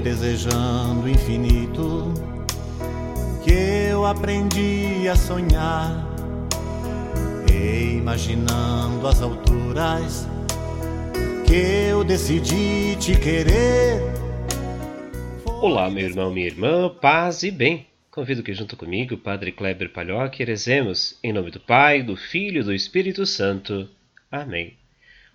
Desejando o infinito que eu aprendi a sonhar, e imaginando as alturas que eu decidi te querer. Olá, meu irmão, minha irmã, paz e bem. Convido que junto comigo, Padre Kleber Palhoque, rezemos em nome do Pai, do Filho e do Espírito Santo. Amém.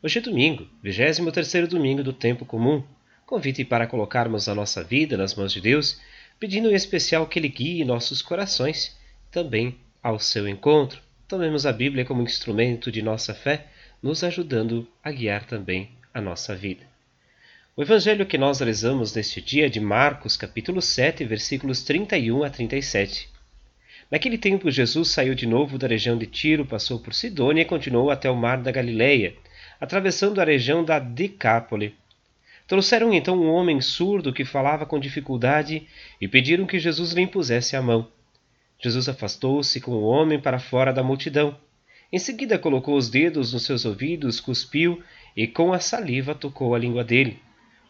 Hoje é domingo, 23º domingo do tempo comum. Convite para colocarmos a nossa vida nas mãos de Deus, pedindo em especial que Ele guie nossos corações também ao seu encontro. Tomemos a Bíblia como instrumento de nossa fé, nos ajudando a guiar também a nossa vida. O evangelho que nós rezamos neste dia é de Marcos, capítulo 7, versículos 31 a 37. Naquele tempo, Jesus saiu de novo da região de Tiro, passou por Sidônia e continuou até o mar da Galileia, atravessando a região da Decápole. Trouxeram então um homem surdo que falava com dificuldade e pediram que Jesus lhe impusesse a mão. Jesus afastou-se com o homem para fora da multidão. Em seguida colocou os dedos nos seus ouvidos, cuspiu e com a saliva tocou a língua dele.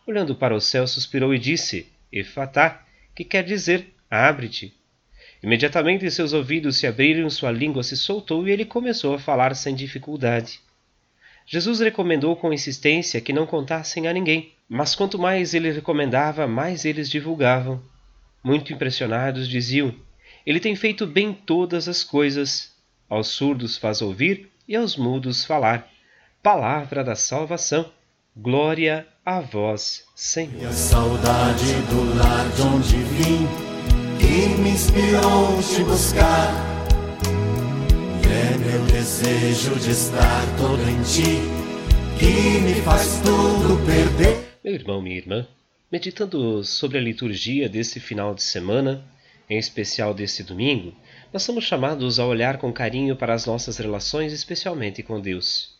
Olhando para o céu, suspirou e disse: Efatá, que quer dizer abre-te. Imediatamente seus ouvidos se abriram, sua língua se soltou e ele começou a falar sem dificuldade. Jesus recomendou com insistência que não contassem a ninguém, mas quanto mais ele recomendava, mais eles divulgavam. Muito impressionados, diziam: Ele tem feito bem todas as coisas. Aos surdos faz ouvir e aos mudos falar. Palavra da salvação. Glória a vós, Senhor. E a saudade do lar de onde vim, que me inspirou te buscar. É meu desejo de estar todo em ti, que me faz tudo perder. Meu irmão, minha irmã, meditando sobre a liturgia desse final de semana, em especial desse domingo, nós somos chamados a olhar com carinho para as nossas relações, especialmente com Deus.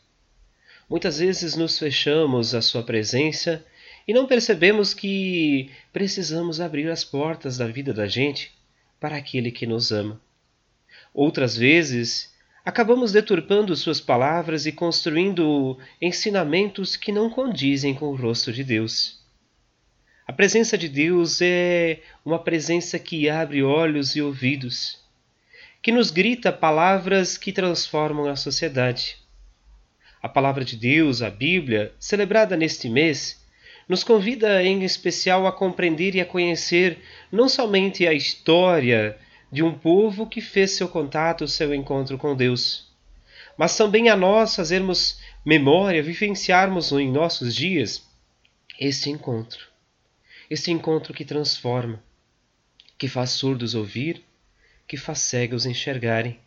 Muitas vezes nos fechamos à Sua presença e não percebemos que precisamos abrir as portas da vida da gente para aquele que nos ama. Outras vezes, acabamos deturpando Suas palavras e construindo ensinamentos que não condizem com o rosto de Deus. A presença de Deus é uma presença que abre olhos e ouvidos, que nos grita palavras que transformam a sociedade. A palavra de Deus, a Bíblia, celebrada neste mês, nos convida em especial a compreender e a conhecer não somente a história de um povo que fez seu contato, seu encontro com Deus, mas também a nós fazermos memória, vivenciarmos em nossos dias este encontro. Este encontro que transforma, que faz surdos ouvir, que faz cegos enxergarem.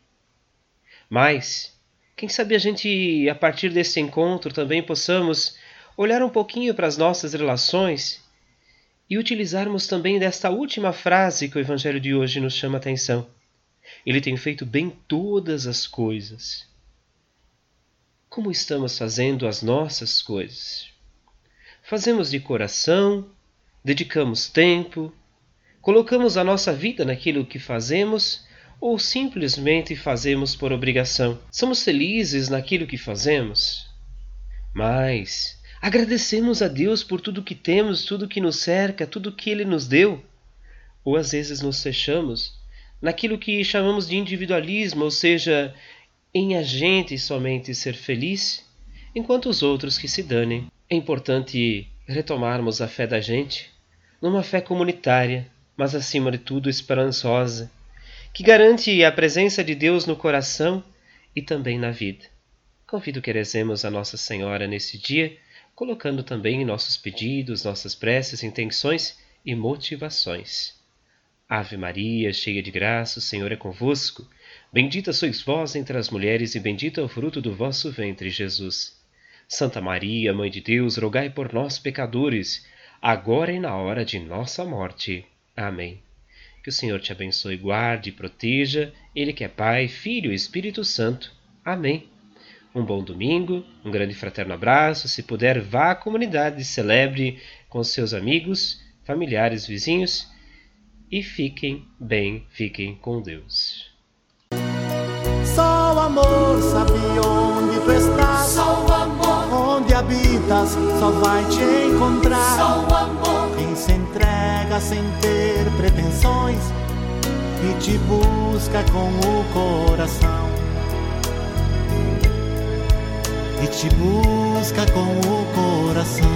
Mas, quem sabe a gente, a partir desse encontro, também possamos olhar um pouquinho para as nossas relações e utilizarmos também desta última frase que o Evangelho de hoje nos chama a atenção. Ele tem feito bem todas as coisas. Como estamos fazendo as nossas coisas? Fazemos de coração, dedicamos tempo, colocamos a nossa vida naquilo que fazemos ou simplesmente fazemos por obrigação? Somos felizes naquilo que fazemos? Mas agradecemos a Deus por tudo que temos, tudo que nos cerca, tudo que Ele nos deu? Ou às vezes nos fechamos naquilo que chamamos de individualismo, ou seja, em a gente somente ser feliz, enquanto os outros que se danem. É importante retomarmos a fé da gente, numa fé comunitária, mas acima de tudo esperançosa, que garante a presença de Deus no coração e também na vida. Convido que rezemos a Nossa Senhora nesse dia, colocando também nossos pedidos, nossas preces, intenções e motivações. Ave Maria, cheia de graça, o Senhor é convosco. Bendita sois vós entre as mulheres, e bendito é o fruto do vosso ventre, Jesus. Santa Maria, Mãe de Deus, rogai por nós, pecadores, agora e na hora de nossa morte. Amém. Que o Senhor te abençoe, guarde e proteja, Ele que é Pai, Filho e Espírito Santo. Amém. Um bom domingo, um grande fraterno abraço. Se puder, vá à comunidade, celebre com seus amigos, familiares, vizinhos e fiquem bem, fiquem com Deus. Só o amor sabe onde tu estás. Só o amor, Onde habitas, só vai te encontrar. só o amor, Quem se entrega sem ter pretensões e te busca com o coração. E te busca com o coração.